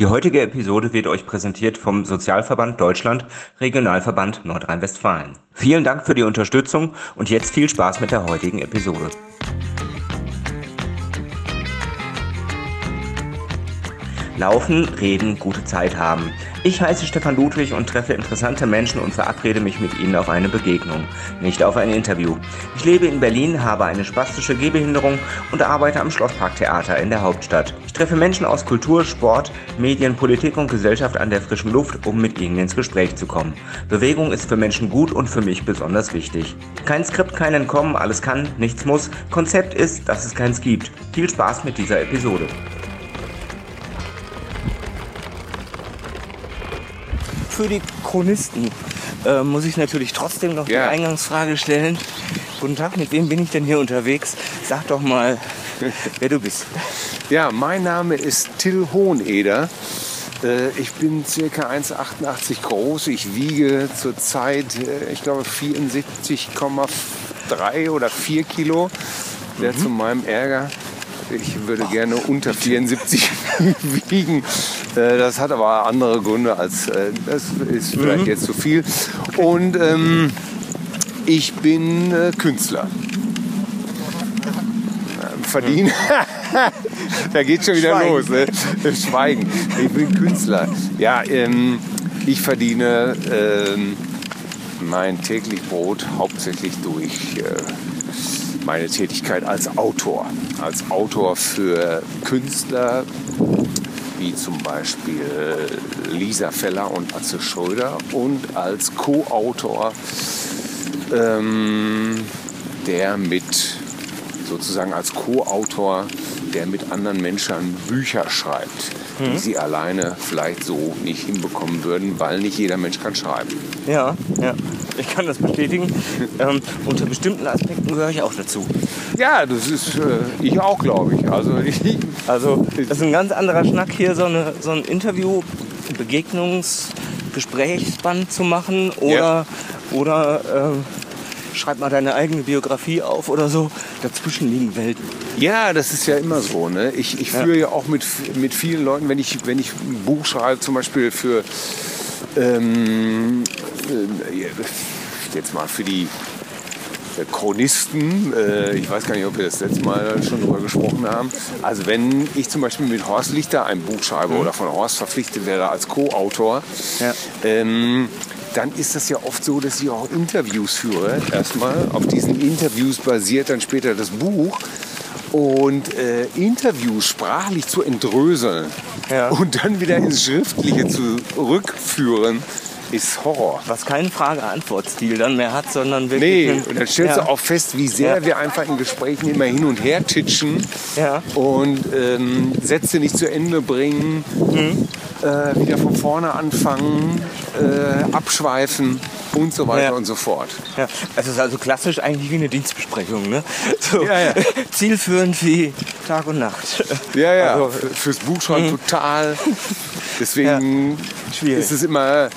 Die heutige Episode wird euch präsentiert vom Sozialverband Deutschland, Regionalverband Nordrhein-Westfalen. Vielen Dank für die Unterstützung und jetzt viel Spaß mit der heutigen Episode. Laufen, reden, gute Zeit haben. Ich heiße Stefan Ludwig und treffe interessante Menschen und verabrede mich mit ihnen auf eine Begegnung, nicht auf ein Interview. Ich lebe in Berlin, habe eine spastische Gehbehinderung und arbeite am Schlossparktheater in der Hauptstadt. Ich treffe Menschen aus Kultur, Sport, Medien, Politik und Gesellschaft an der frischen Luft, um mit ihnen ins Gespräch zu kommen. Bewegung ist für Menschen gut und für mich besonders wichtig. Kein Skript, kein Entkommen, alles kann, nichts muss. Konzept ist, dass es keins gibt. Viel Spaß mit dieser Episode. Für die Chronisten äh, muss ich natürlich trotzdem noch ja. die Eingangsfrage stellen. Guten Tag, mit wem bin ich denn hier unterwegs? Sag doch mal, wer du bist. Ja, mein Name ist Till Hoheneder. Äh, ich bin ca. 1,88 groß. Ich wiege zurzeit, äh, ich glaube, 74,3 oder 4 Kilo. Der mhm. zu meinem Ärger ich würde gerne unter 74 wiegen. Äh, das hat aber andere Gründe als äh, das ist vielleicht mhm. jetzt zu viel. Und ähm, ich bin äh, Künstler. Verdienen. da geht schon wieder Schweigen. los. Ne? Schweigen. Ich bin Künstler. Ja, ähm, ich verdiene ähm, mein täglich Brot hauptsächlich durch äh, meine Tätigkeit als Autor. Als Autor für Künstler wie zum Beispiel Lisa Feller und Atze Schröder und als Co-Autor, ähm, der mit sozusagen als Co-Autor, der mit anderen Menschen Bücher schreibt, mhm. die sie alleine vielleicht so nicht hinbekommen würden, weil nicht jeder Mensch kann schreiben. Ja, ja. Ich kann das bestätigen. ähm, unter bestimmten Aspekten gehöre ich auch dazu. Ja, das ist äh, ich auch, glaube ich. Also, ich, also das ist ein ganz anderer Schnack hier, so, eine, so ein Interview, Begegnungs, Gesprächsband zu machen oder, ja. oder äh, schreib mal deine eigene Biografie auf oder so. Dazwischen liegen Welten. Ja, das ist ja immer so. Ne? Ich, ich führe ja. auch mit, mit vielen Leuten, wenn ich, wenn ich ein Buch schreibe, zum Beispiel für ähm, äh, jetzt mal für die Chronisten, äh, ich weiß gar nicht, ob wir das letzte Mal schon darüber gesprochen haben. Also wenn ich zum Beispiel mit Horst Lichter ein Buch schreibe mhm. oder von Horst verpflichtet wäre als Co-Autor, ja. ähm, dann ist das ja oft so, dass ich auch Interviews führe. Erstmal auf diesen Interviews basiert dann später das Buch und äh, Interviews sprachlich zu entröseln ja. und dann wieder ins Schriftliche zurückführen ist Horror. Was keinen Frage-Antwort-Stil dann mehr hat, sondern wirklich. Nee, und dann stellst ja. du auch fest, wie sehr ja. wir einfach in Gesprächen immer hin und her titschen ja. und ähm, Sätze nicht zu Ende bringen, mhm. äh, wieder von vorne anfangen, äh, abschweifen und so weiter ja. und so fort. Ja. Es ist also klassisch eigentlich wie eine Dienstbesprechung. Ne? So ja, ja. Zielführend wie Tag und Nacht. Ja, ja. Also, Fürs Buch schon mhm. total. Deswegen ist es immer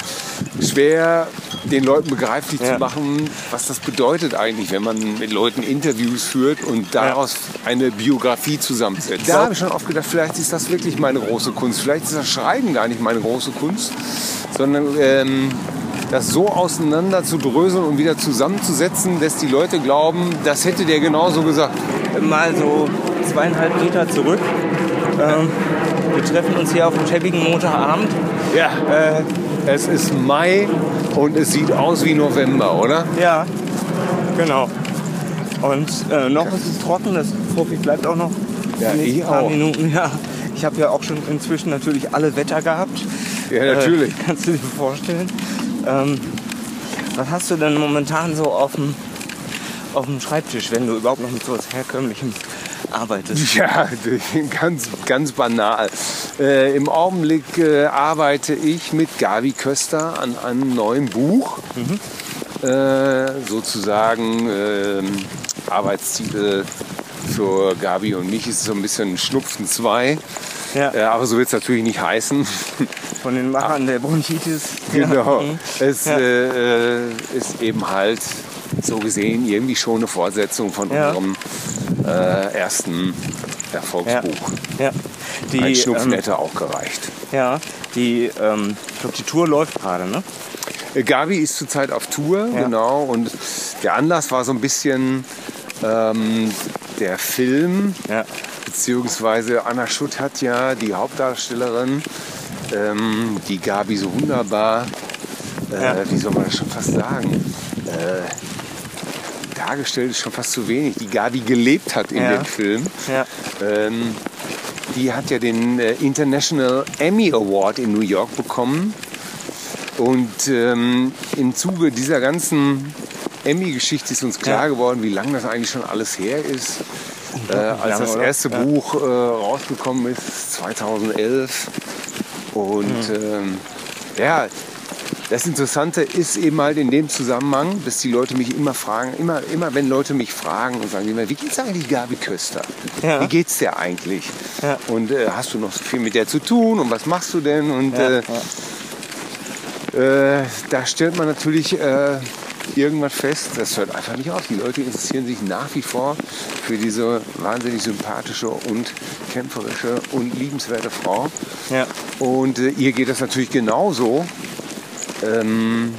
schwer, den Leuten begreiflich ja. zu machen, was das bedeutet eigentlich, wenn man mit Leuten Interviews führt und daraus ja. eine Biografie zusammensetzt. Da habe ich schon oft gedacht, vielleicht ist das wirklich meine große Kunst. Vielleicht ist das Schreiben gar nicht meine große Kunst, sondern ähm, das so auseinander zu dröseln und wieder zusammenzusetzen, dass die Leute glauben, das hätte der genauso gesagt. Mal so zweieinhalb Meter zurück. Ähm, wir treffen uns hier auf einem schäbigen Montagabend. Ja. Äh, es ist Mai und es sieht aus wie November, oder? Ja, genau. Und äh, noch ist es trocken, das Profi bleibt auch noch ja, ich paar auch. Minuten. Ja, ich habe ja auch schon inzwischen natürlich alle Wetter gehabt. Ja, natürlich. Äh, kannst du dir vorstellen. Ähm, was hast du denn momentan so auf dem, auf dem Schreibtisch, wenn du überhaupt noch mit so etwas Herkömmlichem arbeitest? Ja, ganz, ganz banal. Äh, Im Augenblick äh, arbeite ich mit Gavi Köster an einem neuen Buch. Mhm. Äh, sozusagen ähm, Arbeitstitel für Gabi und mich ist so ein bisschen Schnupfen 2. Ja. Äh, aber so wird es natürlich nicht heißen. Von den Machern der Bronchitis. Genau. Ja. Es ja. äh, ist eben halt so gesehen irgendwie schon eine Fortsetzung von unserem äh, ersten Erfolgsbuch. Ja. ja. Die, Ein Schnupfen ähm, hätte auch gereicht. Ja, die, ähm, ich glaube, die Tour läuft gerade, ne? Äh, Gabi ist zurzeit auf Tour, ja. genau. Und der Anlass war so ein bisschen ähm, der Film, ja. beziehungsweise Anna Schutt hat ja die Hauptdarstellerin, ähm, die Gabi so wunderbar, äh, ja. wie soll man das schon fast sagen, äh, dargestellt ist schon fast zu wenig, die Gabi gelebt hat in ja. dem Film. Ähm, die hat ja den äh, International Emmy Award in New York bekommen. Und ähm, im Zuge dieser ganzen Emmy-Geschichte ist uns klar geworden, wie lange das eigentlich schon alles her ist. Äh, als das erste ja. Buch äh, rausgekommen ist, 2011. Und mhm. ähm, ja, das Interessante ist eben halt in dem Zusammenhang, dass die Leute mich immer fragen, immer, immer wenn Leute mich fragen und sagen immer, wie geht's eigentlich Gabi Köster? Ja. Wie geht's dir eigentlich? Ja. Und äh, hast du noch viel mit der zu tun und was machst du denn? Und ja, äh, äh, da stellt man natürlich äh, irgendwann fest, das hört einfach nicht auf. Die Leute interessieren sich nach wie vor für diese wahnsinnig sympathische und kämpferische und liebenswerte Frau. Ja. Und äh, ihr geht das natürlich genauso. Ähm,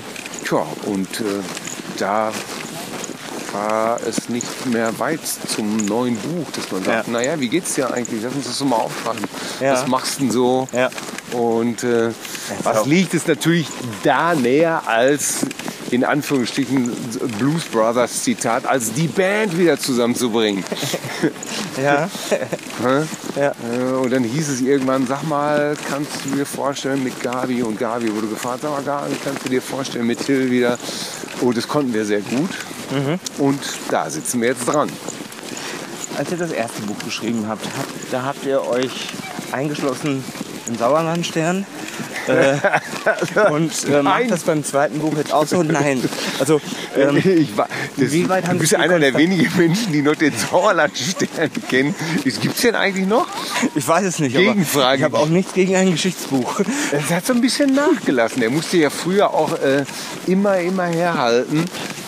tja, und äh, da war es nicht mehr weit zum neuen Buch, dass man sagt, ja. naja, wie geht's dir eigentlich? Lass uns das so mal aufschreiben. Ja. Was machst du denn so? Ja. Und äh, was liegt es natürlich da näher als in Anführungsstrichen Blues Brothers Zitat, als die Band wieder zusammenzubringen. ja. ja. Äh, und dann hieß es irgendwann, sag mal, kannst du dir vorstellen mit Gabi und Gabi wurde gefragt, sag mal Gabi, kannst du dir vorstellen mit Till wieder? Und oh, das konnten wir sehr gut. Mhm. Und da sitzen wir jetzt dran. Als ihr das erste Buch geschrieben habt, habt da habt ihr euch eingeschlossen im Sauerlandstern äh, und äh, macht das beim zweiten Buch jetzt auch so? Nein. Also, ähm, war, das, wie weit haben du bist ja einer der wenigen Menschen, die noch den Sauerlandstern kennen. Gibt es den eigentlich noch? Ich weiß es nicht. Gegenfrage. ich habe auch nichts gegen ein Geschichtsbuch. Es hat so ein bisschen nachgelassen. Er musste ja früher auch äh, immer, immer herhalten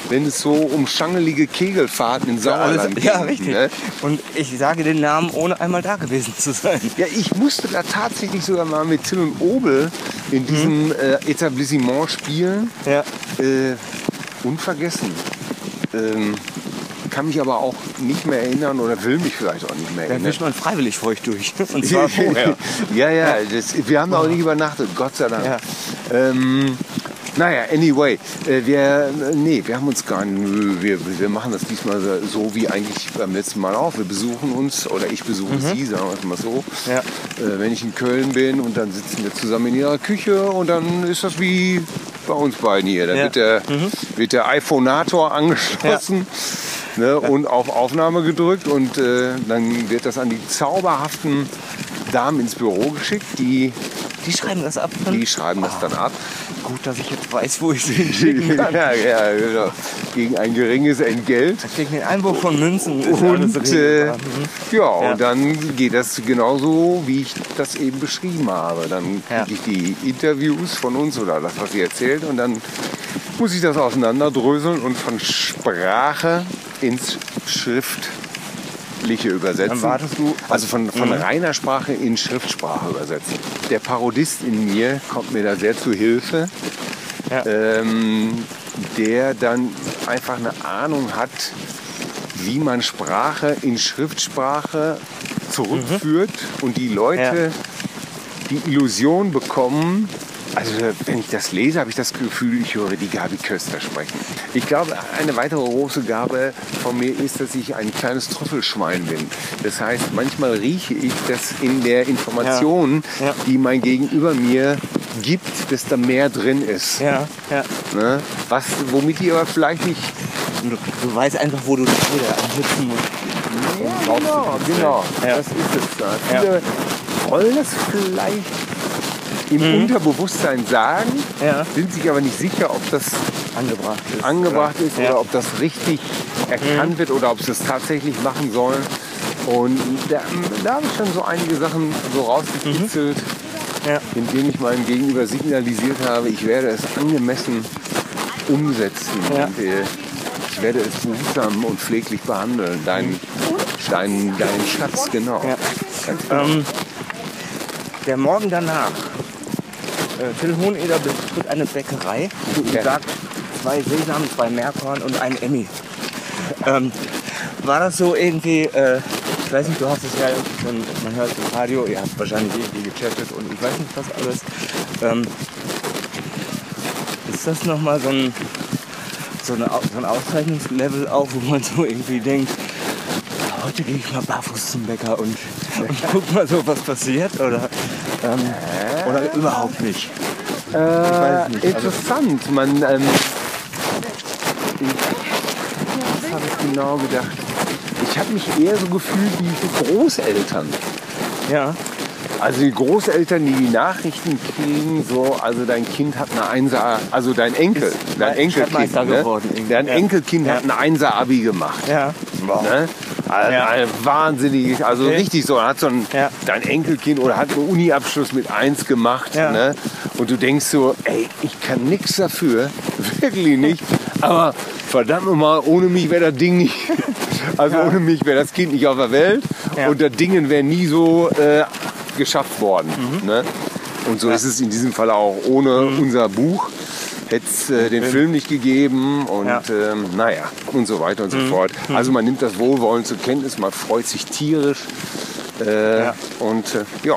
wenn es so um schangelige Kegelfahrten in Sauerland geht. Ja, richtig. Ne? Und ich sage den Namen, ohne einmal da gewesen zu sein. Ja, ich musste da tatsächlich sogar mal mit Till und Obel in mhm. diesem mhm. äh, Etablissement spielen. Ja. Äh, unvergessen. Ähm, kann mich aber auch nicht mehr erinnern oder will mich vielleicht auch nicht mehr erinnern. Da wischt man freiwillig feucht durch. Und zwar vorher. ja, ja, das, wir haben auch nicht übernachtet, Gott sei Dank. Ja. Ähm, naja, anyway, äh, wir, nee, wir haben uns gar nicht, wir, wir machen das diesmal so wie eigentlich beim letzten Mal auch. Wir besuchen uns, oder ich besuche mhm. Sie, sagen wir es mal so. Ja. Äh, wenn ich in Köln bin und dann sitzen wir zusammen in ihrer Küche und dann ist das wie bei uns beiden hier. Da ja. wird, der, mhm. wird der iPhonator angeschlossen. Ja. Ne, und auf Aufnahme gedrückt und äh, dann wird das an die zauberhaften Damen ins Büro geschickt, die die schreiben das ab? Die schreiben das dann ab. Gut, dass ich weiß, wo ich sie hinschicken kann. ja, ja, genau. Gegen ein geringes Entgelt. Gegen den Einwurf von Münzen und, äh, mhm. ja, ja, und dann geht das genauso, wie ich das eben beschrieben habe. Dann kriege ja. ich die Interviews von uns oder das, was sie erzählt und dann muss ich das auseinanderdröseln und von Sprache ins Schrift schriftliche übersetzen. Dann wartest du. Also von, von mhm. reiner Sprache in Schriftsprache übersetzen. Der Parodist in mir kommt mir da sehr zu Hilfe. Ja. Ähm, der dann einfach eine Ahnung hat, wie man Sprache in Schriftsprache zurückführt mhm. und die Leute ja. die Illusion bekommen, also wenn ich das lese, habe ich das Gefühl, ich höre die Gabi Köster sprechen. Ich glaube, eine weitere große Gabe von mir ist, dass ich ein kleines Trüffelschwein bin. Das heißt, manchmal rieche ich, dass in der Information, ja. Ja. die mein Gegenüber mir gibt, dass da mehr drin ist. Ja, ja. Ne? Was, womit ich aber vielleicht nicht... Du, du weißt einfach, wo du die Feder ansitzen musst. Ja, genau, genau. Ja. Das ist es. Da. Viele wollen das vielleicht im mhm. Unterbewusstsein sagen, sind sich aber nicht sicher, ob das angebracht ist, angebracht oder, ist, oder ob das richtig erkannt mhm. wird oder ob sie es tatsächlich machen sollen. Und da, da habe ich schon so einige Sachen so rausgekitzelt, mhm. Ja. indem ich meinem Gegenüber signalisiert habe, ich werde es angemessen umsetzen. Und, äh, ich werde es behutsam und pfleglich behandeln. Dein Dein, dein Schatz, genau. Ja. Ähm, der Morgen danach. Äh, Phil Hoheneder betritt eine Bäckerei und Ja. sagt zwei Sesam, zwei Meerkorn und ein Emmy. Ähm, war das so irgendwie, äh, ich weiß nicht, du hast es ja schon, man hört Radio, ihr habt wahrscheinlich irgendwie gechattet und ich weiß nicht was alles. Ähm, ist das nochmal so ein, so, eine, so ein Auszeichnungslevel auch, wo man so irgendwie denkt, heute gehe ich mal barfuß zum Bäcker und, und guck mal so, was passiert? Oder, ähm, oder überhaupt nicht? weiß nicht, also- interessant. Man, ähm, ich, was habe ich genau gedacht? Ich habe mich eher so gefühlt wie Großeltern. Ja, Also die Großeltern, die die Nachrichten kriegen, so, also dein Kind hat eine Einser, also dein Enkel, dein Enkelkind, ne? dein Ja. Enkelkind Ja. hat ein Einser-Abi gemacht. ja. Ne? Ein, Ja. wahnsinnig, also Okay. richtig so, hat so ein, Ja. dein Enkelkind oder hat einen Uni-Abschluss mit 1 gemacht. Ja. Ne? Und du denkst so, ey, ich kann nichts dafür, wirklich nicht. Aber verdammt nochmal, ohne mich wäre das Ding nicht, also ohne mich wäre das Kind nicht auf der Welt. Und das Ding wäre nie so äh, geschafft worden. Mhm. Ne? Und so ist es in diesem Fall auch ohne unser Buch. Hätte es äh, den Film nicht gegeben und Ja. ähm, naja und so weiter und so fort. Also man nimmt das Wohlwollen zur Kenntnis, man freut sich tierisch äh, Ja. und äh, ja,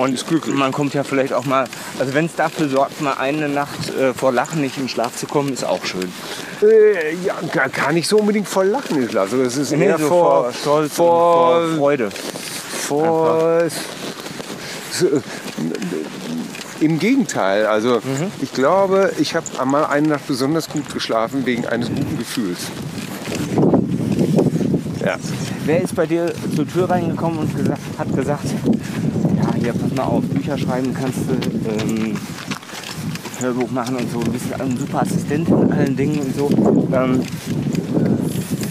Und Ist glücklich. man kommt ja vielleicht auch mal, also wenn es dafür sorgt, mal eine Nacht äh, vor Lachen nicht in Schlaf zu kommen, ist auch schön. äh, ja gar, nicht so unbedingt vor Lachen ist also das ist Nee, eher so vor, Stolz vor, vor Freude. vor so, äh, im Gegenteil, also Mhm. ich glaube, ich habe einmal eine Nacht besonders gut geschlafen wegen eines guten Gefühls. Ja. Wer ist bei dir zur Tür reingekommen und gesagt, hat gesagt, ja, pass mal auf, Bücher schreiben kannst du, ähm, Hörbuch machen und so, du bist ein super Assistent in allen Dingen und so. Ähm,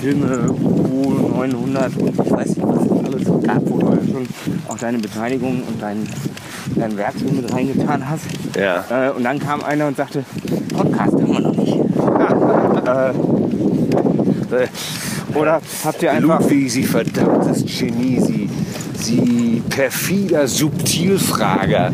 Filme, U 900 und ich weiß nicht, was es alles gab, wo du schon auch deine Beteiligung und dein, dein Werk so mit reingetan hast. Ja. Äh, und dann kam einer und sagte, Podcast haben wir noch nicht. äh, oder habt ihr einfach... Ludwig, Sie verdammtes Genie, Sie, Sie perfider Subtilfrager.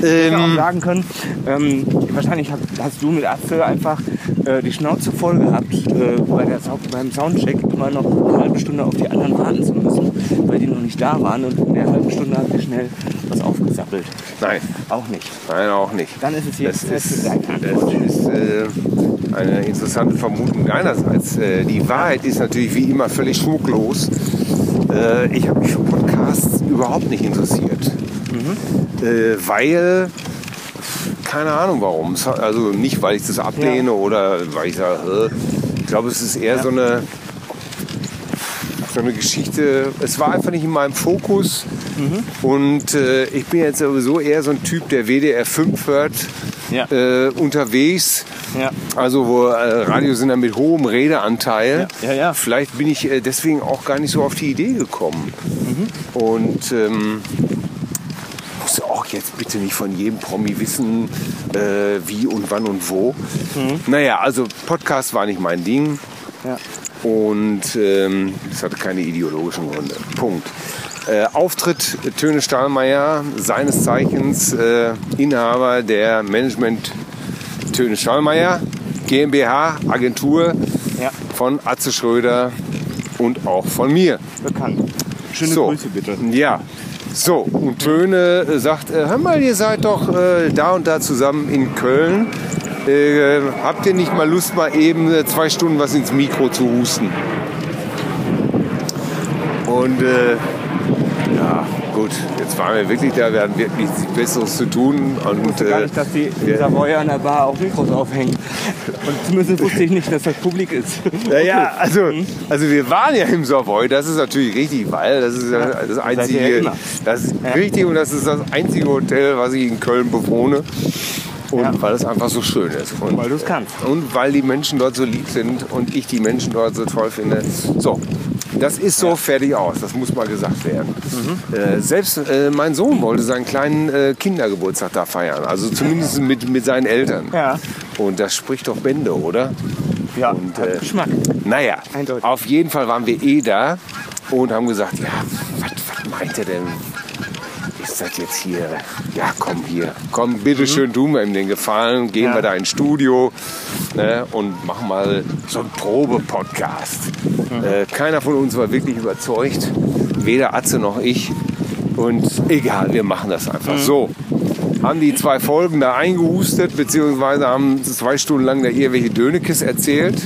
hätte auch Ähm, sagen können, ähm, wahrscheinlich hast, du mit Atze einfach äh, die Schnauze voll gehabt, äh, bei der, beim Soundcheck immer noch eine halbe Stunde auf die anderen warten zu müssen, weil die noch nicht da waren und in der halben Stunde habt ihr schnell was aufgesappelt. nein, Auch nicht. nein, auch nicht. Dann ist es Das jetzt Zeit für ist, das ist äh, eine interessante Vermutung deinerseits. Äh, die Wahrheit ist natürlich wie immer völlig schmucklos. Äh, ich habe mich für Podcasts überhaupt nicht interessiert. Äh, weil, keine Ahnung warum. Also nicht, weil ich das ablehne oder weil ich sage, äh, ich glaube, es ist eher so eine so eine Geschichte. Es war einfach nicht in meinem Fokus. Und äh, ich bin jetzt sowieso eher so ein Typ, der WDR 5 hört, Ja. äh, unterwegs. Ja. Also wo äh, Radiosender mit hohem Redeanteil. Ja, ja. Vielleicht bin ich äh, deswegen auch gar nicht so auf die Idee gekommen. Mhm. Und ähm, muss auch jetzt bitte nicht von jedem Promi wissen, äh, wie und wann und wo. Naja, also Podcast war nicht mein Ding. Mhm. Und ähm, es hatte keine ideologischen Gründe. Punkt. Äh, Auftritt Töne Stahlmeier, seines Zeichens äh, Inhaber der Management Töne Stahlmeier, GmbH, Agentur Ja. von Atze Schröder und auch von mir. Bekannt. Schöne So. Grüße bitte. Ja. So, und Töne äh, sagt, äh, hör mal, ihr seid doch da und da zusammen in Köln. Habt ihr nicht mal Lust, mal eben zwei Stunden was ins Mikro zu husten? Und gut, jetzt waren wir wirklich da, wir hatten wirklich nichts Besseres zu tun. Und, wusste gar äh, nicht, dass die in Savoy an der Bar auch Mikros aufhängen. Und zumindest wusste ich nicht, dass das publik ist. Naja, also, Mhm. also wir waren ja im Savoy, das ist natürlich richtig, weil das ist ja das einzige, ja das ist richtig und das ist das einzige Hotel, was ich in Köln bewohne. Und Ja. weil es einfach so schön ist. Und, Weil du's kannst. Und weil die Menschen dort so lieb sind und ich die Menschen dort so toll finde. So, das ist so fertig aus. Das muss mal gesagt werden. Mhm. Äh, selbst äh, mein Sohn wollte seinen kleinen äh, Kindergeburtstag da feiern. Also zumindest mit, mit seinen Eltern. Ja. Und das spricht doch Bände, oder? Ja, Und, hat äh, Geschmack. naja, Eindeutig. auf jeden Fall waren wir eh da und haben gesagt, ja, was was meint er denn? Ist das jetzt hier? Ja, komm hier. Komm, bitteschön, tun wir ihm den Gefallen. Gehen Ja. wir da ins Studio ne, und machen mal so einen Probe-Podcast. Äh, keiner von uns war wirklich überzeugt. Weder Atze noch ich. Und egal, wir machen das einfach so. Haben die zwei Folgen da eingehustet, beziehungsweise haben zwei Stunden lang da irgendwelche Dönekes erzählt.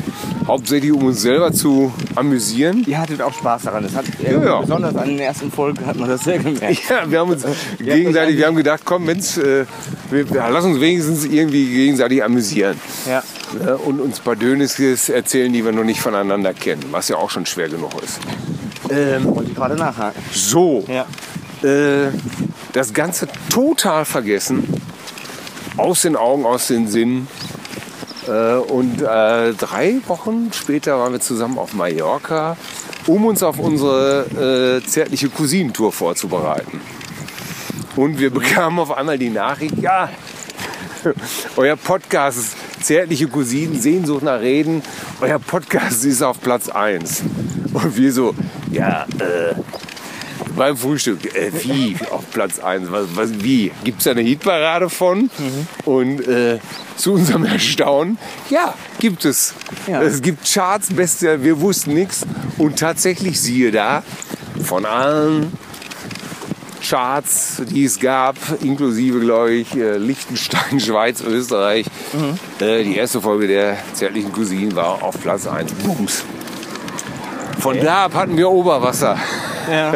Hauptsächlich um uns selber zu amüsieren. Ihr hattet auch Spaß daran. Das hat, Ja, ja. Besonders an den ersten Folgen hat man das sehr gemerkt. Ja, wir haben uns gegenseitig, wir haben gedacht, komm, Mensch, äh, wir, ja, lass uns wenigstens irgendwie gegenseitig amüsieren. Ja. Ne? Und uns ein paar Dönekes erzählen, die wir noch nicht voneinander kennen, was ja auch schon schwer genug ist. Ähm, wollte ich gerade nachhaken. So, Ja. äh, das Ganze total vergessen, aus den Augen, aus den Sinnen. Äh, und äh, drei Wochen später waren wir zusammen auf Mallorca, um uns auf unsere äh, zärtliche Cousinentour vorzubereiten. Und wir bekamen auf einmal die Nachricht, ja, euer Podcast ist Zärtliche Cousinen, Sehnsucht nach Reden, euer Podcast ist auf Platz 1. Und wir so, ja, äh, beim Frühstück, äh, wie auf Platz 1? Was, was, wie? Gibt es da eine Hitparade von? Und äh, zu unserem Erstaunen, ja, gibt es. Ja. Es gibt Charts, beste, wir wussten nichts. Und tatsächlich, siehe da, von allen Charts, die es gab, inklusive, glaube ich, äh, Liechtenstein, Schweiz, Österreich. Äh, die erste Folge der zärtlichen Cousinen war auf Platz 1. Bums. Von da ab hatten wir Oberwasser Ja.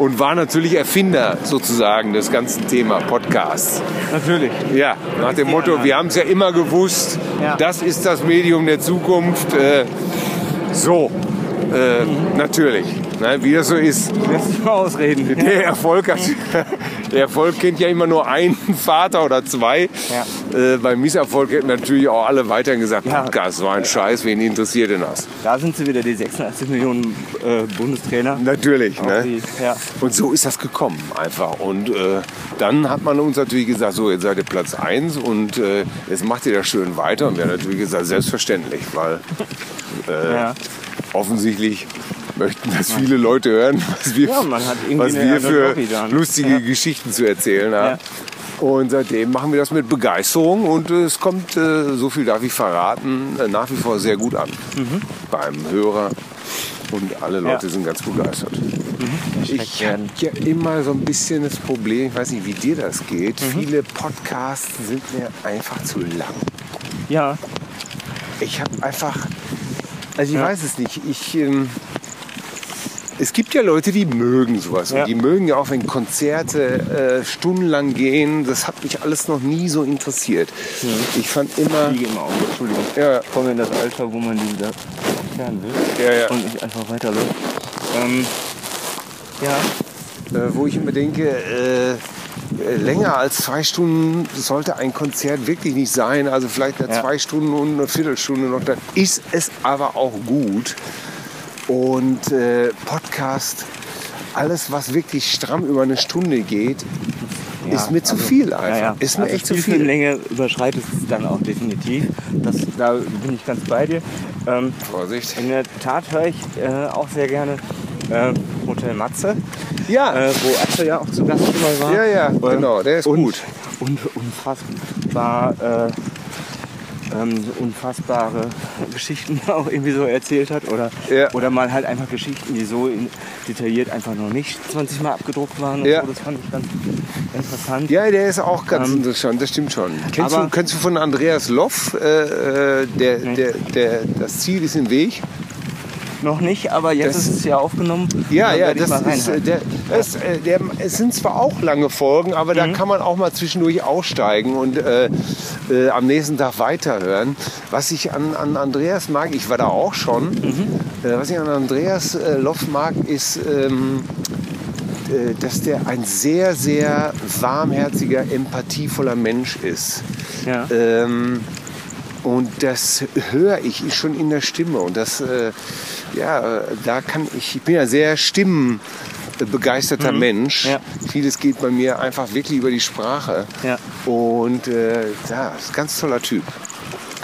und war natürlich Erfinder sozusagen des ganzen Thema Podcasts. Natürlich. Ja, nach dem Motto, wir haben es ja immer gewusst, Ja. das ist das Medium der Zukunft. Äh, so, äh, natürlich, ne, wie das so ist. Lass dich mal ausreden. Der Erfolg, hat, der Erfolg kennt ja immer nur einen Vater oder zwei. Äh, beim Misserfolg hätten natürlich auch alle weiterhin gesagt, Ja. Podcast war ein Scheiß, wen interessiert denn das? Da sind sie wieder, die 86 Millionen äh, Bundestrainer. Natürlich, ne? die, ja. Und so ist das gekommen einfach. Und äh, dann hat man uns natürlich gesagt, so jetzt seid ihr Platz 1 und äh, jetzt macht ihr das schön weiter. Und wir haben natürlich gesagt, selbstverständlich, weil äh, Ja. Offensichtlich möchten das viele Leute hören, was wir, Ja, was wir für lustige Ja. Geschichten zu erzählen haben. Ja. Und seitdem machen wir das mit Begeisterung und es kommt, äh, so viel darf ich verraten, äh, nach wie vor sehr gut an beim Hörer. Und alle Leute sind ganz begeistert. Ich habe ja immer so ein bisschen das Problem, ich weiß nicht, wie dir das geht. Viele Podcasts sind mir einfach zu lang. Ja. Ich habe einfach, also ich Ja. weiß es nicht, ich, ähm, es gibt ja Leute, die mögen sowas. Ja. Und die mögen ja auch, wenn Konzerte äh, stundenlang gehen. Das hat mich alles noch nie so interessiert. Ich fand immer, Fliege im Auge, Entschuldigung. ja, Ich komme in das Alter, wo man die wieder entfernen will ja, ja. und nicht einfach weiterläuft. Ähm, ja. äh, wo ich immer denke, äh, länger als zwei Stunden sollte ein Konzert wirklich nicht sein. Also vielleicht Ja. zwei Stunden und eine Viertelstunde noch. Dann ist es aber auch gut. Und äh, Podcast, alles was wirklich stramm über eine Stunde geht, Ja, ist mir zu also, viel einfach. Ja. Ist mir also echt zu viel. Spielfilmlänge überschreitet es dann auch definitiv. Das, da bin ich ganz bei dir. Ähm, Vorsicht. in der Tat höre ich äh, auch sehr gerne äh, Hotel Matze, Ja, äh, wo Atze ja auch zu Gast schon mal war. ja, ja, Ähm, genau, der ist und, gut. Und unfassbar, äh, ähm, unfassbare Geschichten auch irgendwie so erzählt hat. Oder, Ja. oder mal halt einfach Geschichten, die so in, detailliert einfach noch nicht 20 Mal abgedruckt waren. Ja. so. Das fand ich ganz interessant. Ja, der ist auch ganz Ähm, interessant, das stimmt schon. Kennst du, aber- kennst du von Andreas Loff, äh, äh, der, der, der, das Ziel ist im Weg? Noch nicht, aber jetzt Das- ist es ja aufgenommen. Ja, ja, das ist, äh, der, das, äh, der, es sind zwar auch lange Folgen, aber Mhm. da kann man auch mal zwischendurch aussteigen und äh, äh, am nächsten Tag weiterhören. Was ich an, an Andreas mag, ich war da auch schon, Mhm. äh, was ich an Andreas äh, Loff mag, ist, ähm, äh, dass der ein sehr, sehr warmherziger, empathievoller Mensch ist. Ja. Ähm, und das höre ich schon in der Stimme. Und das, äh, ja, da kann ich, ich bin ja sehr stimmenbegeisterter Mensch. Ja. Vieles geht bei mir einfach wirklich über die Sprache. Ja. Und äh, ja, ist ein ganz toller Typ.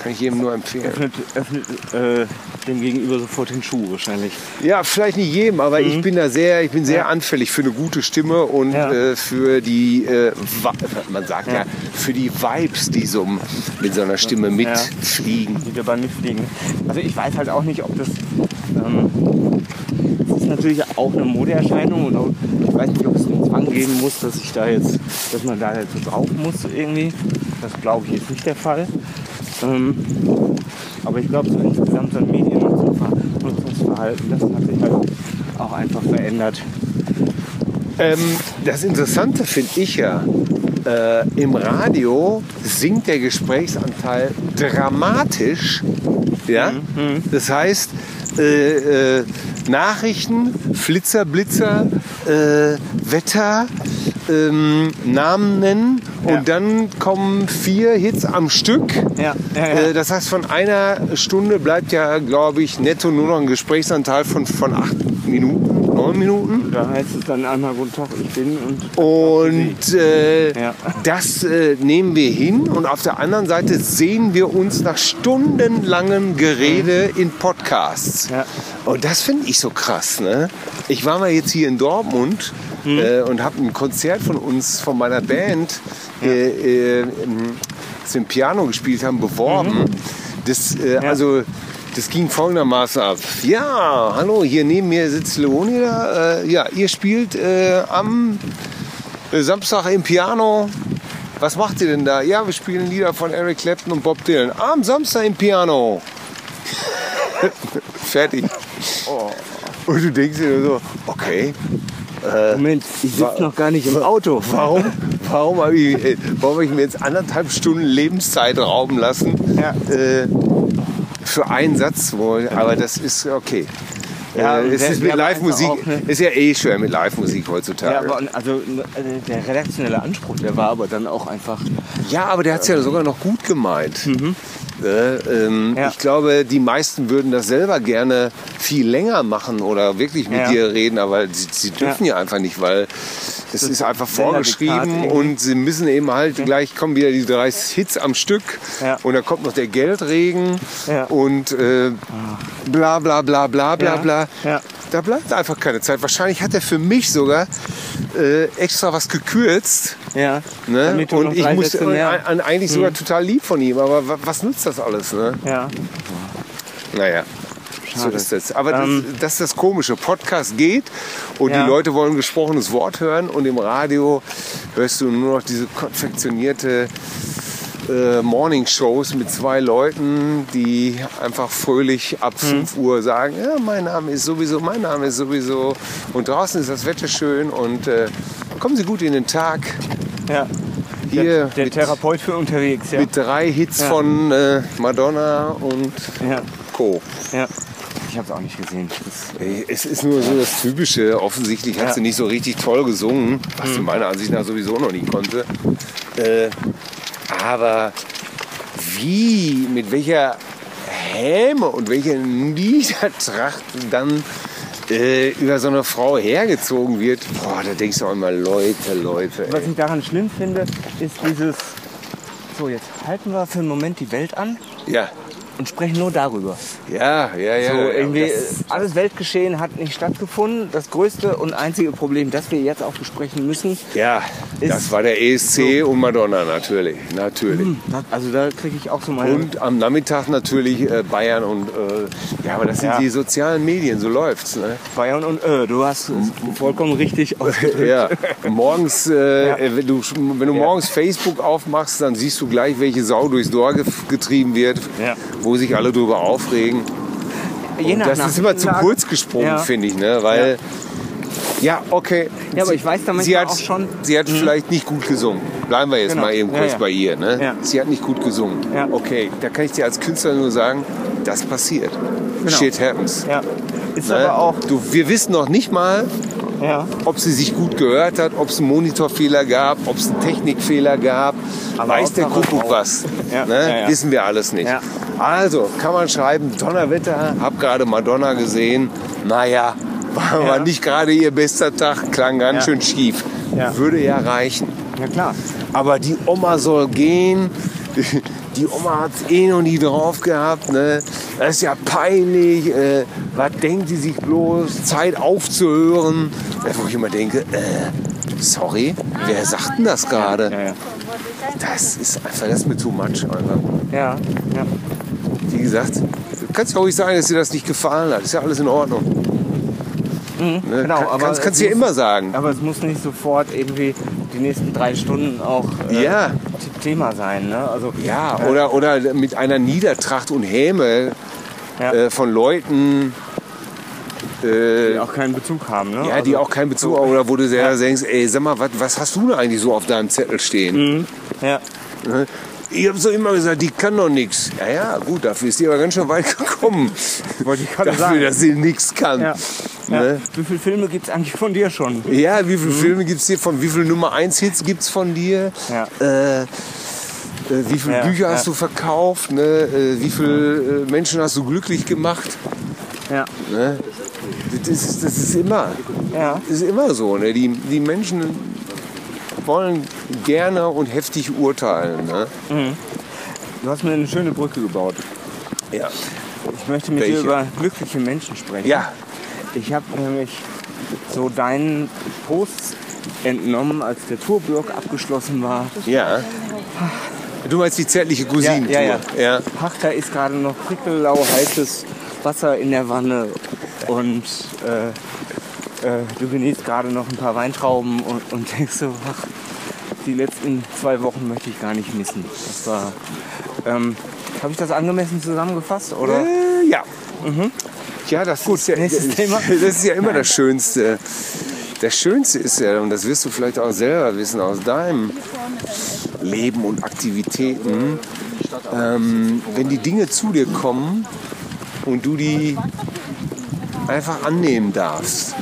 Kann ich jedem nur empfehlen. Öffnet, öffnet äh, dem Gegenüber sofort den Schuh wahrscheinlich. Ja, vielleicht nicht jedem, aber mhm. ich bin da sehr, ich bin sehr ja. anfällig für eine gute Stimme und ja. äh, für die, äh, man sagt ja. ja. für die Vibes, die so mit so einer Stimme mitfliegen. Die dabei mitfliegen. Also ich weiß halt auch nicht, ob das, ähm, das ist natürlich auch eine Modeerscheinung und auch, ich weiß nicht, ob es einen Zwang geben muss, dass ich da jetzt, dass man da jetzt drauf muss irgendwie. Das glaube ich ist nicht der Fall. Ähm, aber ich glaube, so insgesamt so ein Mediennutzungsverhalten, das hat sich halt auch einfach verändert. Ähm, das Interessante finde ich ja, äh, im Radio sinkt der Gesprächsanteil dramatisch. Ja? Mhm. Das heißt, äh, äh, Nachrichten, Flitzer, Blitzer, äh, Wetter, ähm, Namen nennen ja. und dann kommen vier Hits am Stück. Ja. Ja, äh, das heißt, von einer Stunde bleibt ja, glaube ich, netto nur noch ein Gesprächsanteil von, von acht Minuten, neun Minuten. Da heißt es dann einmal Guten Tag, ich bin und. Und äh, das äh, nehmen wir hin und auf der anderen Seite sehen wir uns nach stundenlangem Gerede mhm. in Podcasts. Und das finde ich so krass. Ne? Ich war mal jetzt hier in Dortmund mhm. äh, und habe ein Konzert von uns, von meiner Band, ja. äh, äh, das wir Piano gespielt haben, beworben. Mhm. Das, äh, ja. Also das ging folgendermaßen ab. Ja, hallo, hier neben mir sitzt Leonie da. Äh, ja, ihr spielt äh, am Samstag im Piano. Was macht ihr denn da? Ja, wir spielen Lieder von Eric Clapton und Bob Dylan. Am Samstag im Piano. Fertig. Oh. Und du denkst dir so, okay, äh, Moment, ich sitze noch gar nicht im Auto. Warum, warum habe ich, äh, hab ich mir jetzt anderthalb Stunden Lebenszeit rauben lassen? Ja. Äh, für einen Satz, wo, aber das ist okay. Ja, äh, es ist mit Live-Musik, ist ja eh schwer mit Live-Musik heutzutage. Ja, aber also der redaktionelle Anspruch, der war aber dann auch einfach. Ja, aber der hat es ja sogar noch gut gemeint. Mhm. Äh, ähm, ja. Ich glaube, die meisten würden das selber gerne viel länger machen oder wirklich mit ja. dir reden, aber sie, sie dürfen ja. einfach nicht, weil es ist einfach vorgeschrieben und sie müssen eben halt, gleich kommen wieder die drei Hits am Stück und dann kommt noch der Geldregen und äh, bla bla bla bla bla bla. Da bleibt einfach keine Zeit. Wahrscheinlich hat er für mich sogar äh, extra was gekürzt. Ja. Ne? Und ich muss äh, eigentlich sogar hm. total lieb von ihm. Aber was nützt das alles? Ne? Ja. Naja. So ist das. Aber ähm, das, das, ist das Komische. Podcast geht und ja. die Leute wollen gesprochenes Wort hören und im Radio hörst du nur noch diese konfektionierte äh, Morning-Shows mit zwei Leuten, die einfach fröhlich ab 5 mhm. Uhr sagen, ja, mein Name ist sowieso, mein Name ist sowieso und draußen ist das Wetter schön und äh, kommen Sie gut in den Tag. Ja. Hier der, der mit, Therapeut für unterwegs, ja. Mit drei Hits ja. von äh, Madonna und ja. Co. Ja. Ich habe es auch nicht gesehen. es ist nur so das Typische. Offensichtlich hat sie nicht so richtig toll gesungen, was sie hm. meiner Ansicht nach sowieso noch nicht konnte. Äh, aber wie, mit welcher Häme und welcher Niedertracht dann äh, über so eine Frau hergezogen wird, boah, da denkst du auch immer, Leute, Leute. Ey. Was ich daran schlimm finde, ist dieses, so jetzt halten wir für einen Moment die Welt an. Ja und sprechen nur darüber. Ja, ja, ja. So, irgendwie alles Weltgeschehen hat nicht stattgefunden. Das größte und einzige Problem, das wir jetzt auch besprechen müssen. Ja, das war der ESC so. und Madonna natürlich, natürlich. Hm, also da kriege ich auch so meine. Und am Nachmittag natürlich äh, Bayern und äh, ja, aber das sind ja. die sozialen Medien, so läuft's. Ne? Bayern und äh, du hast vollkommen richtig ausgedrückt. ja, morgens, äh, ja. Wenn du, wenn du morgens Facebook aufmachst, dann siehst du gleich, welche Sau durchs Dorf getrieben wird. Ja wo sich alle darüber aufregen. Und das ist immer zu kurz gesprungen, ja. finde ich, ne? weil ja. okay. Ja, aber ich weiß damit sie hat, auch schon. Sie hat mhm. vielleicht nicht gut gesungen. Bleiben wir jetzt genau. mal eben kurz ja, bei ihr. Ne? Sie hat nicht gut gesungen. Okay, da kann ich dir als Künstler nur sagen, das passiert. Genau. Shit happens. Ja. Ist ne? aber auch. Du, wir wissen noch nicht mal, ja. ob sie sich gut gehört hat, ob es einen Monitorfehler gab, ob es einen Technikfehler gab. Aber Weiß der Kuckuck was. Ja. Ne? Ja, Wissen wir alles nicht. Also kann man schreiben, Donnerwetter, hab gerade Madonna gesehen. Naja, war, ja. war nicht gerade ihr bester Tag, klang ganz schön schief. Würde ja reichen. Ja klar. Aber die Oma soll gehen, die Oma hat es eh noch nie drauf gehabt. Ne? Das ist ja peinlich. Äh, was denkt sie sich bloß? Zeit aufzuhören. Wo ich immer denke, äh, sorry, wer sagt denn das gerade? Ja, ja. Das ist einfach, das ist mir too much. Einfach. Ja, ja. Wie gesagt, du kannst ja ruhig sagen, dass dir das nicht gefallen hat. Ist ja alles in Ordnung. Ne? genau, Kann- aber kannst, kannst du ja immer sagen. Aber es muss nicht sofort irgendwie die nächsten drei Stunden auch äh, Ja. Thema sein. Ne? Also, Ja, oder, oder mit einer Niedertracht und Häme Ja. äh, von Leuten, äh, die auch keinen Bezug haben. Ne? ja, die Also, auch keinen Bezug haben, oder wo du selber denkst, ey, sag mal, was, was hast du denn eigentlich so auf deinem Zettel stehen? Ja, Ne? Ich habe so immer gesagt, die kann doch nichts. Ja, ja, gut, dafür ist die aber ganz schön weit gekommen. wollte ich gerade dafür, sagen. dass sie nichts kann. Ja. Ja. Ne? Wie viele Filme gibt es eigentlich von dir schon? Ja, wie viele Filme gibt es hier von, wie viele Nummer 1 Hits gibt es von dir? Ja. Äh, äh, wie viele Ja, Bücher ja. hast du verkauft? Ne? Äh, wie viele äh, Menschen hast du glücklich gemacht? Ja. Ne? Das, ist, das ist immer, Ja. das ist immer so. Ne? Die, die Menschen wollen gerne und heftig urteilen. Ne? Du hast mir eine schöne Brücke gebaut. Ja. Ich möchte mit Welche? dir über glückliche Menschen sprechen. Ja. Ich habe nämlich so deinen Post entnommen, als der Tourblock abgeschlossen war. ja. Du meinst die zärtliche Cousinentour? Ja, ja, ja. Ach, da ist gerade noch prickellau heißes Wasser in der Wanne und äh, äh, du genießt gerade noch ein paar Weintrauben und, und denkst so, ach, die letzten zwei Wochen möchte ich gar nicht missen. Das war, ähm, habe ich das angemessen zusammengefasst oder? Äh, ja. Ja, das Gut, ist ja, nächstes das, Thema. das ist ja immer das Schönste. Das Schönste ist ja, und das wirst du vielleicht auch selber wissen aus deinem Leben und Aktivitäten, ähm, wenn die Dinge zu dir kommen und du die einfach annehmen darfst.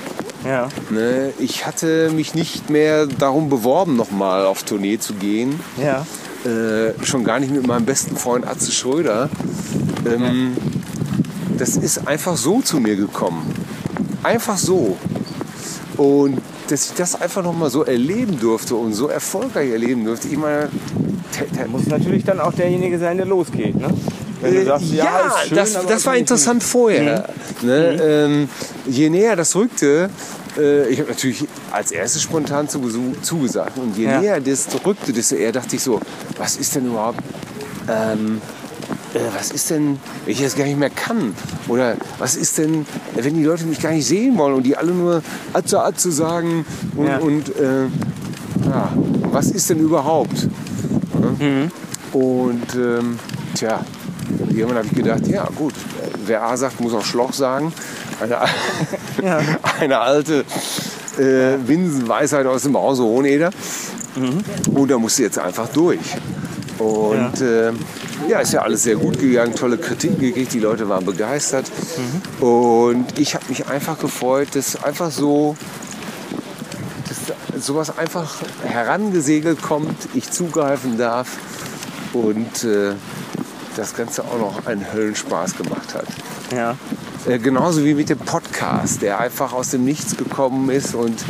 Ja. Ne? Ich hatte mich nicht mehr darum beworben, nochmal auf Tournee zu gehen. Ja. Äh, schon gar nicht mit meinem besten Freund Atze Schröder. Ähm, das ist einfach so zu mir gekommen. Einfach so. Und dass ich das einfach noch mal so erleben durfte und so erfolgreich erleben durfte. Ich meine, Muss natürlich dann auch derjenige sein, der losgeht, ne? Wenn du sagst, ja, ist schön, das, das war interessant vorher. Ne? Ähm, je näher das rückte, äh, ich habe natürlich als erstes spontan zugesagt. Und je Ja. näher das rückte, desto eher dachte ich so, was ist denn überhaupt, ähm, äh, was ist denn, wenn ich das gar nicht mehr kann? Oder was ist denn, wenn die Leute mich gar nicht sehen wollen und die alle nur Atze, Atze sagen und, Ja. und äh, ja, was ist denn überhaupt? Ne? Und ähm, tja, irgendwann habe ich gedacht, ja gut, äh, wer A sagt, muss auch Schloch sagen. Eine, Ja. eine alte äh, Binsenweisheit aus dem Hause Hoheneder. Und da musste jetzt einfach durch. Und ja. ja, ist ja alles sehr gut gegangen, tolle Kritiken gekriegt, die Leute waren begeistert. Und ich habe mich einfach gefreut, dass einfach so dass sowas einfach herangesegelt kommt, ich zugreifen darf und äh, das Ganze auch noch einen Höllenspaß gemacht hat. Ja. Äh, genauso wie mit dem Podcast, der einfach aus dem Nichts gekommen ist. Und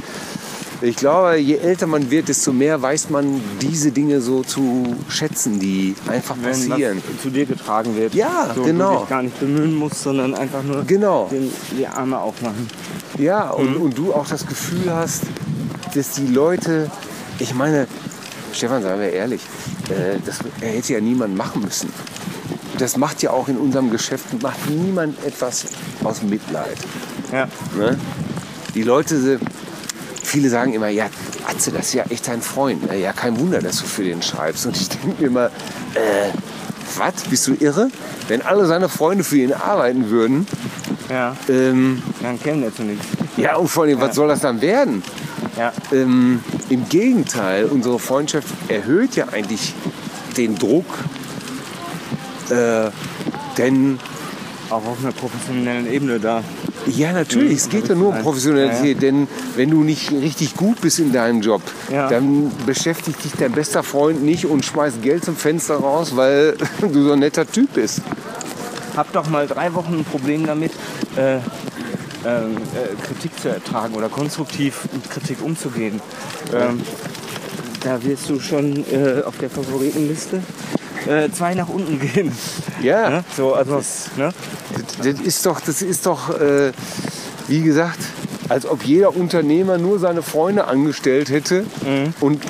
ich glaube, je älter man wird, desto mehr weiß man diese Dinge so zu schätzen, die einfach Wenn passieren. zu dir getragen wird. Ja, so, genau. Du dich gar nicht bemühen musst, sondern einfach nur Genau. den, die Arme aufmachen. Ja, und, und du auch das Gefühl hast, dass die Leute, ich meine, Stefan, sagen wir ehrlich, äh, das hätte ja niemand machen müssen. Das macht ja auch in unserem Geschäft, macht niemand etwas aus Mitleid. Ja. Ne? Die Leute, viele sagen immer, ja, Atze, das ist ja echt dein Freund. Ja, kein Wunder, dass du für den schreibst. Und ich denke mir immer, äh, was, bist du irre? Wenn alle seine Freunde für ihn arbeiten würden, Ja. ähm, Dann käme der zu nichts. ja, und vor allem, was soll das dann werden? Ja. Ähm, Im Gegenteil, unsere Freundschaft erhöht ja eigentlich den Druck, äh, denn Auch auf einer professionellen Ebene da. ja, natürlich, es geht ja nur um Professionalität, denn wenn du nicht richtig gut bist in deinem Job, Ja. dann beschäftigt dich dein bester Freund nicht und schmeißt Geld zum Fenster raus, weil du so ein netter Typ bist. Hab doch mal drei Wochen ein Problem damit, äh, ähm, äh, Kritik zu ertragen oder konstruktiv mit Kritik umzugehen. Ähm, da wirst du schon äh, auf der Favoritenliste. Äh, zwei nach unten gehen. Ja. Ne? So, also, das, ne? das, das ist doch, das ist doch, äh, wie gesagt, als ob jeder Unternehmer nur seine Freunde angestellt hätte. Mhm. Und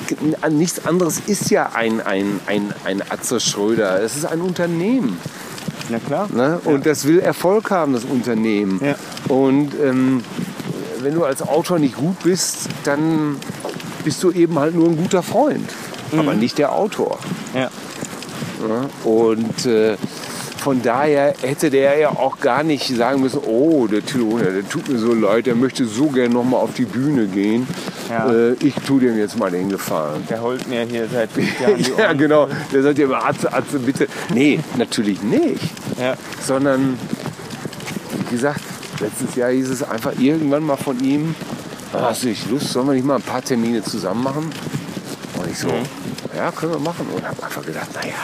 nichts anderes ist ja ein, ein, ein, ein Atze Schröder. Es ist ein Unternehmen. Na klar. Ne? Und ja. das will Erfolg haben, das Unternehmen. Ja. Und ähm, wenn du als Autor nicht gut bist, dann bist du eben halt nur ein guter Freund, mhm. aber nicht der Autor. Ja. Ja? Und äh, von daher hätte der ja auch gar nicht sagen müssen, oh, der Tiroler, der tut mir so leid, der möchte so gerne noch mal auf die Bühne gehen. Ja. Äh, ich tue dem jetzt mal den Gefallen. Der holt mir hier seit fünf Jahren die Ja, genau. Der sagt ja immer, Atze, Atze, bitte. Nee, natürlich nicht. Ja. Sondern, wie gesagt, letztes Jahr hieß es einfach irgendwann mal von ihm, ah, hast du nicht Lust, sollen wir nicht mal ein paar Termine zusammen machen? Und ich so, mhm. ja, können wir machen. Und habe einfach gedacht, naja,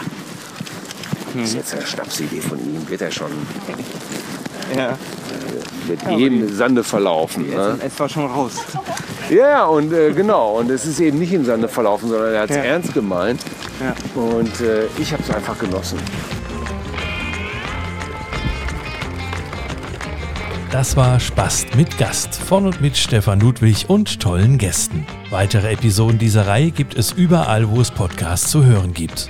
das ist jetzt eine Schnapsidee von ihm, wird er schon ja. mit ja, jedem Sande verlaufen. Ne? Es war schon raus. Ja, und äh, genau. Und es ist eben nicht im Sande verlaufen, sondern er hat es ja. ernst gemeint. Ja. Und äh, ich habe es einfach genossen. Das war Spast mit Gast von und mit Stefan Ludwig und tollen Gästen. Weitere Episoden dieser Reihe gibt es überall, wo es Podcasts zu hören gibt.